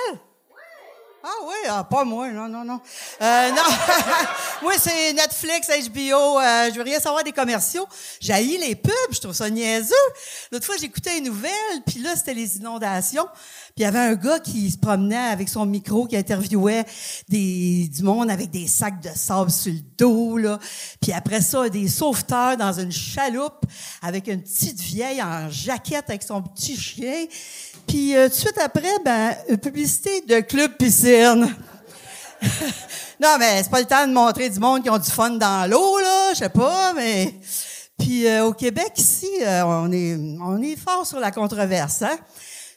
Ah oui, ah, pas moi, non, non, non. Euh, non, moi c'est Netflix, HBO, euh, je veux rien savoir des commerciaux. J'haïs les pubs, je trouve ça niaiseux. L'autre fois, j'écoutais une nouvelle, puis là, c'était les inondations. Puis il y avait un gars qui se promenait avec son micro, qui interviewait des, du monde avec des sacs de sable sur le dos, là. Puis après ça, des sauveteurs dans une chaloupe avec une petite vieille en jaquette avec son petit chien. Puis euh, tout de suite après, ben, publicité de Club Piscine. non, mais c'est pas le temps de montrer du monde qui ont du fun dans l'eau, là, je sais pas, mais... Puis euh, au Québec, ici, euh, on est on est fort sur la controverse, hein?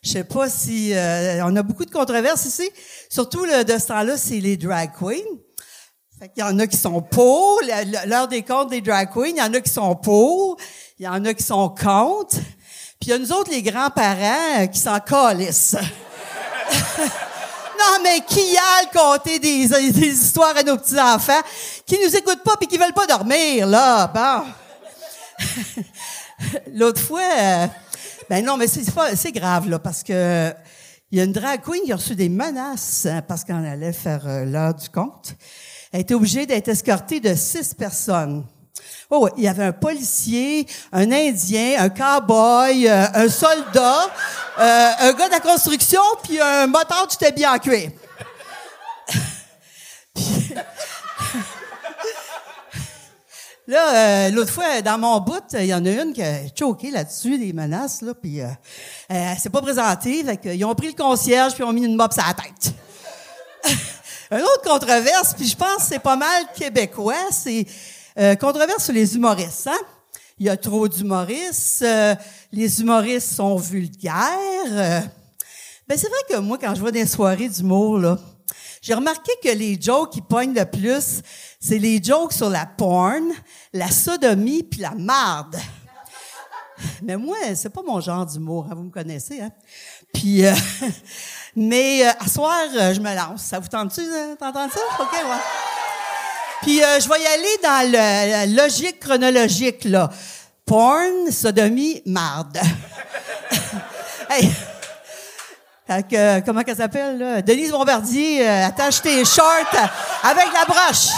Je sais pas si... euh, on a beaucoup de controverses ici. Surtout, le, de ce temps-là, c'est les drag queens. Fait qu'il y en a qui sont pour, l'heure des comptes des drag queens, il y en a qui sont pour, il y en a qui sont contre. Puis il y a nous autres, les grands-parents, euh, qui s'en calissent. non, mais qui a le compter des, des histoires à nos petits-enfants, qui nous écoutent pas puis qui veulent pas dormir, là. Bon. L'autre fois, euh, ben non, mais c'est pas- c'est grave, là, parce que il y a une drag queen qui a reçu des menaces hein, parce qu'elle allait faire euh, l'heure du compte. Elle était obligée d'être escortée de six personnes. Oh, il y avait un policier, un Indien, un cow-boy, euh, un soldat, euh, un gars de la construction, puis un moteur du tabi en cuir. Puis- Là, euh, l'autre fois, dans mon bout, il y en a une qui a choqué là-dessus, des menaces, là, puis euh, elle s'est pas présentée, fait ont pris le concierge puis ils ont mis une mop sur la tête. Une autre controverse, puis je pense que c'est pas mal québécois, c'est euh, controverse sur les humoristes. Hein? il y a trop d'humoristes, euh, les humoristes sont vulgaires. euh. ben c'est vrai que moi, quand je vois des soirées d'humour, là, j'ai remarqué que les jokes qui pognent le plus, c'est les jokes sur la porn, la sodomie puis la marde. Mais moi, c'est pas mon genre d'humour, hein, vous me connaissez, hein? Puis, euh, mais euh, à soir, euh, je me lance. Ça vous tente-tu euh, d'entendre ça? OK, ouais. Puis euh, je vais y aller dans le, la logique chronologique, là. Porn, sodomie, marde. hey. Que, euh, comment qu'elle s'appelle, là? Denise Bombardier, euh, attache tes shorts avec la broche.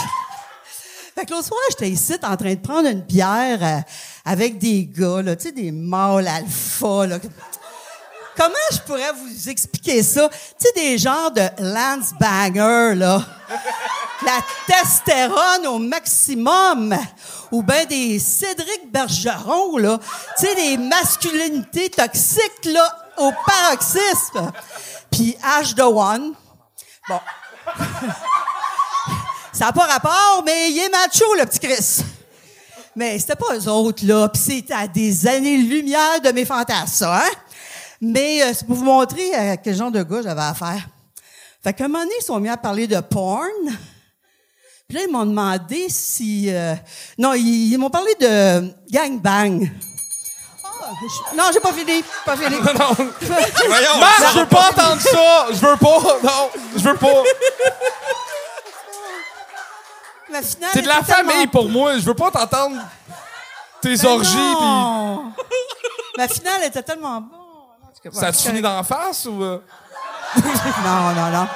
Fait que l'autre soir, j'étais ici en train de prendre une bière euh, avec des gars, là, tu sais, des mâles alpha, là. Comment je pourrais vous expliquer ça? Tu sais, des genres de Lance Banger, là. La testostérone au maximum. Ou bien des Cédric Bergeron, là. Tu sais, des masculinités toxiques, là, au paroxysme. Puis H de One. Bon. Ça n'a pas rapport, mais il est macho, le petit Chris. Mais c'était pas eux autres, là. Puis c'était à des années-lumière de mes fantasmes, ça, hein? Mais euh, c'est pour vous montrer à quel genre de gars j'avais affaire. Fait qu'à un moment donné, ils sont mis à parler de porn. Puis là, ils m'ont demandé si... euh, non, ils, ils m'ont parlé de gangbang. Ah, non, j'ai pas fini. Pas fini. Voyons, Marc, je veux pas entendre ça! Je veux pas! Non, je veux pas! Ma finale T'es de la tellement- famille pour moi, je veux pas t'entendre tes Ben orgies pis. non. Ma finale était tellement bonne. Ça a-tu fini d'en face ou. euh? Non, non, non.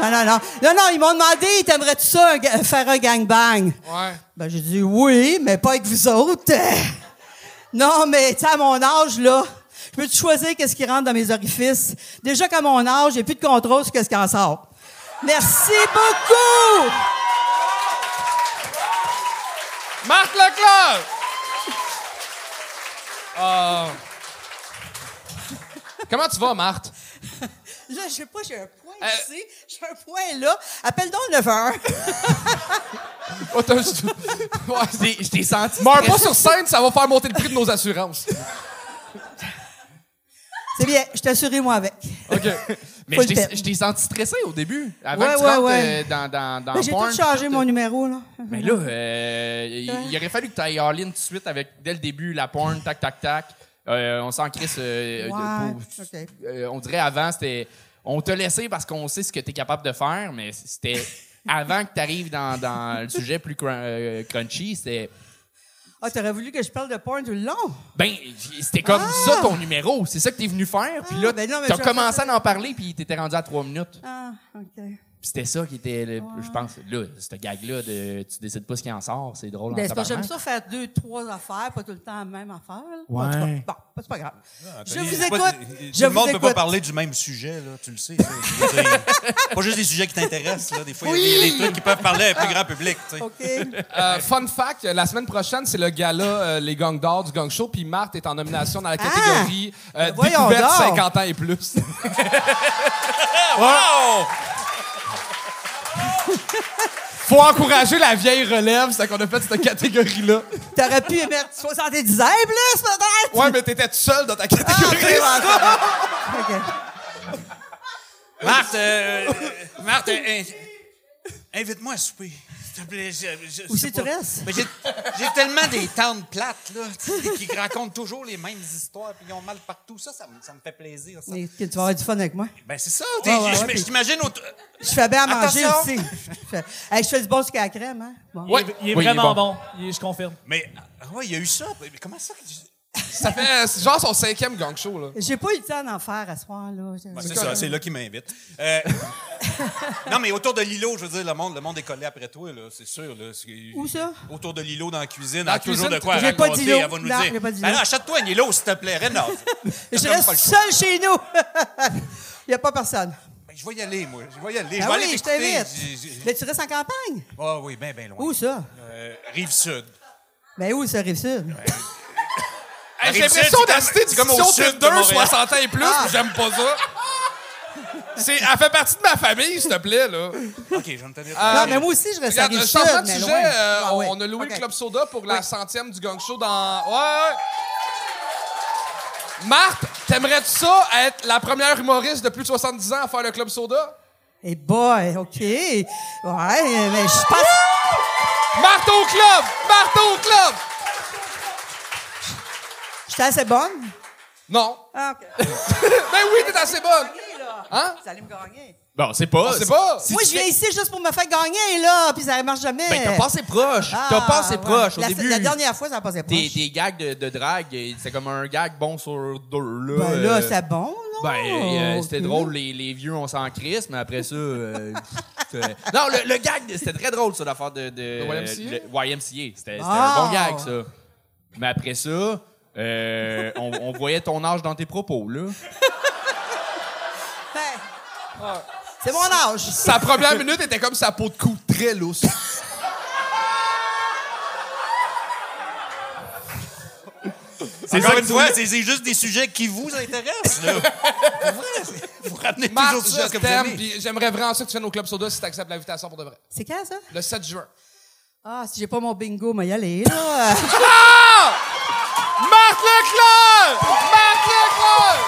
Non, non, non. Non, non, ils m'ont demandé, t'aimerais-tu ça, un faire un gangbang? Ouais. Ben, j'ai dit oui, mais pas avec vous autres. Non, mais tu sais, à mon âge, là, je peux choisir qu'est-ce qui rentre dans mes orifices? Déjà qu'à mon âge, j'ai plus de contrôle sur qu'est-ce qui en sort. Merci beaucoup! Marc Leclerc! Ah. Comment tu vas, Marthe? Là, je sais pas, j'ai un point Euh. ici, j'ai un point là. Appelle donc le 9 heures. Oh, ouais, Je t'ai- senti. Meurs pas sur scène, ça va faire monter le prix de nos assurances. C'est bien, je t'assurais moi avec. OK. Mais je t'ai- senti stressé au début. Avant Ouais, que tu ouais, ouais. euh, dans, dans, dans j'ai tout changé mon euh, numéro, là. Mais là, euh, il, il aurait fallu que tu ailles all-in tout de suite avec, dès le début, la porn, tac, tac, tac. Euh, on s'en crisse. euh, pour- euh, on dirait avant, c'était. On t'a laissé parce qu'on sait ce que tu es capable de faire, mais c'était avant que tu arrives dans, dans le sujet plus cr- crunchy. C'était. Ah, t'aurais voulu que je parle de porn tout le long? Ben, c'était comme Ah! ça ton numéro. C'est ça que t'es venu faire. Puis là, ben t'as commencé à en parler, puis t'étais rendu à trois minutes. Ah, OK. Puis c'était ça qui était, le- je pense, là, cette gag-là de tu décides pas ce qui en sort, c'est drôle. en Ben, j'aime ça faire deux, trois affaires, pas tout le temps la même affaire. là. Ouais. En tout cas, Bon, c'est pas grave. je Il- vous pas- écoute. Tout Je le monde vous peut pas parler du même sujet, là, tu le sais. Je pas juste des sujets qui t'intéressent. Là. Des fois, il y a des, des trucs qui peuvent parler à un plus grand public. tu sais. OK. Euh, fun fact, la semaine prochaine, c'est le gala euh, Les Gang d'Or du Gang Show, puis Marthe est en nomination dans la catégorie euh, Ben Découverte donc. 50 ans et plus. Wow! Faut encourager la vieille relève, c'est qu'on a fait cette catégorie-là. T'aurais pu mettre 70 ans et plus, peut-être? Ouais, mais t'étais tout seul dans ta Ah, catégorie. OK. Marthe, euh, Marthe, euh, in- invite-moi à souper. Te plaît. Je, je- je Où sais c'est que tu restes? Mais j'ai, j'ai tellement des tantes plates, là, qui racontent toujours les mêmes histoires, puis ils ont mal partout. Ça, ça me, ça me fait plaisir. Ça. Mais tu vas avoir du fun avec moi? Ben, c'est ça. Ouais, ouais, je, ouais, je t'imagine au- Je fais bien à manger aussi. Je fais, Hey, je fais du bon sucre à la crème, hein? Bon. Il est Oui, il est vraiment bon. bon. Il est- je confirme. Mais, ah ouais, il y a eu ça. Mais comment ça? Ça fait c'est genre son cinquième gang show, là. J'ai pas eu le temps d'en faire à ce soir, là. Ben, c'est ça, c'est là qu'il m'invite. Euh, non, mais autour de l'îlot, je veux dire, le monde, le monde est collé après toi, là, c'est sûr. Là, Où ça? Autour de l'îlot dans la cuisine, Dans elle toujours de quoi j'ai pas d'îlot. Elle va nous Non, dire. j'ai pas. Ben non, achète-toi un îlot, s'il te plaît, rénove. Je reste seul chez nous. Il n'y a pas personne. Ben, je vais y aller, moi. Je vais y aller. Ben je vais aller oui, je t'écouter. t'invite. Là, tu restes en campagne? Ah oui, bien, bien loin. Où ça? Euh, Rive-Sud. Ben où, ça, Rive-Sud? Hey, J'ai l'impression d'assister c'est comme au sud de Tinder Montréal. 60 ans et plus, Ah. j'aime pas ça. C'est, elle fait partie de ma famille, s'il te plaît, là. OK, je vais me tenir. non, mais moi aussi, je reste à Regarde, Rive-Sud, changement de mais sujet, loin. euh, Ah, on, oui. on a loué le Club Soda pour la centième du gang show dans... Ouais, ouais. Marthe, t'aimerais-tu ça être la première humoriste de plus de 70 ans à faire le Club Soda? Eh boy, OK. Ouais, mais je pense... Marthe au club! Marthe au club! J'étais assez bonne? Non. Ah, OK. ben oui, t'es assez bonne. Hein? Vous allez me gagner. Bon, c'est pas. On sait pas. Si Moi, je viens fais- ici juste pour me faire gagner, là, puis ça marche jamais. Ben, t'as passé proche. Ah, t'as passé ouais. proche au la, début. La dernière fois, ça a passé proche. Tes, tes gags de, de drague, c'est comme un gag bon sur deux. Là, Ben là, c'est bon, non? Ben, euh, c'était drôle, les, les vieux, on s'en crisse, mais après ça. euh, non, le, le gag, c'était très drôle, ça, l'affaire de. de Le YMCA? le YMCA. C'était c'était Ah! un bon gag, ça. Mais après ça, euh, on, on voyait ton âge dans tes propos, là. Ben, C'est mon âge. Sa première minute était comme sa peau de cou très lousse. C'est Encore une fois, c'est juste des sujets qui vous intéressent. Là. Vrai, vous ramenez Marthe, toujours ce je que vous puis j'aimerais vraiment ça que tu viennes au Club Soda si t'acceptes l'invitation pour de vrai. C'est quand, ça? Le 7 juin. Ah, si j'ai pas mon bingo, moi y aller, là. Marthe Leclerc! Marthe Leclerc!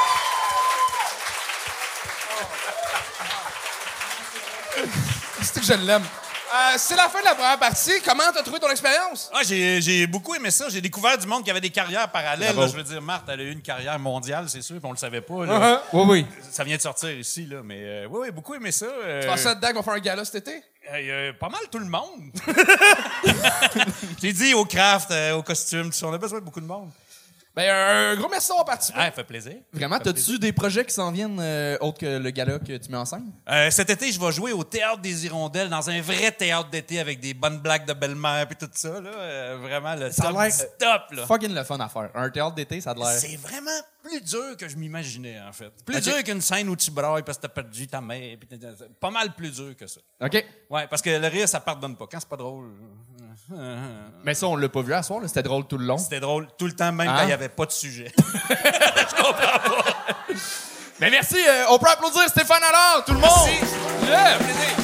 C'est que je l'aime? Euh, c'est la fin de la première partie. Comment t'as trouvé ton expérience? Ah, j'ai j'ai beaucoup aimé ça. J'ai découvert du monde qui avait des carrières parallèles. là. Je veux dire, Marthe, elle a eu une carrière mondiale, c'est sûr, puis on le savait pas. là. Oui, oui. Ça vient de sortir ici, là. Mais euh, oui, oui, beaucoup aimé ça. euh, Tu penses à dedans qu'on va faire un gala cet été? euh, pas mal tout le monde. J'ai dit au craft, euh, au costume, tout ça, on a besoin de beaucoup de monde. Ben, un gros merci d'avoir participé. Ah, ça fait plaisir. Vraiment, t'as-tu des projets qui s'en viennent euh, autres que le gala que tu mets en scène? Euh, cet été, je vais jouer au Théâtre des Hirondelles, dans un vrai théâtre d'été avec des bonnes blagues de belle-mère puis tout ça. Là. Euh, vraiment, le Ça a top l'air- du top. Là. Fucking le fun à faire. Un théâtre d'été, ça a l'air. C'est vraiment plus dur que je m'imaginais, en fait. Plus dur qu'une scène où tu brailles parce que t'as perdu ta mère. Pas mal plus dur que ça. OK. Ouais, parce que le rire, ça pardonne pas. Quand c'est pas drôle, Mais ça, on l'a pas vu à soir, là. C'était drôle tout le long. c'était drôle tout le temps, même Hein? quand il n'y avait pas de sujet. Mais merci, euh, on peut applaudir Stéphane alors, tout le monde! Yeah, plaisir.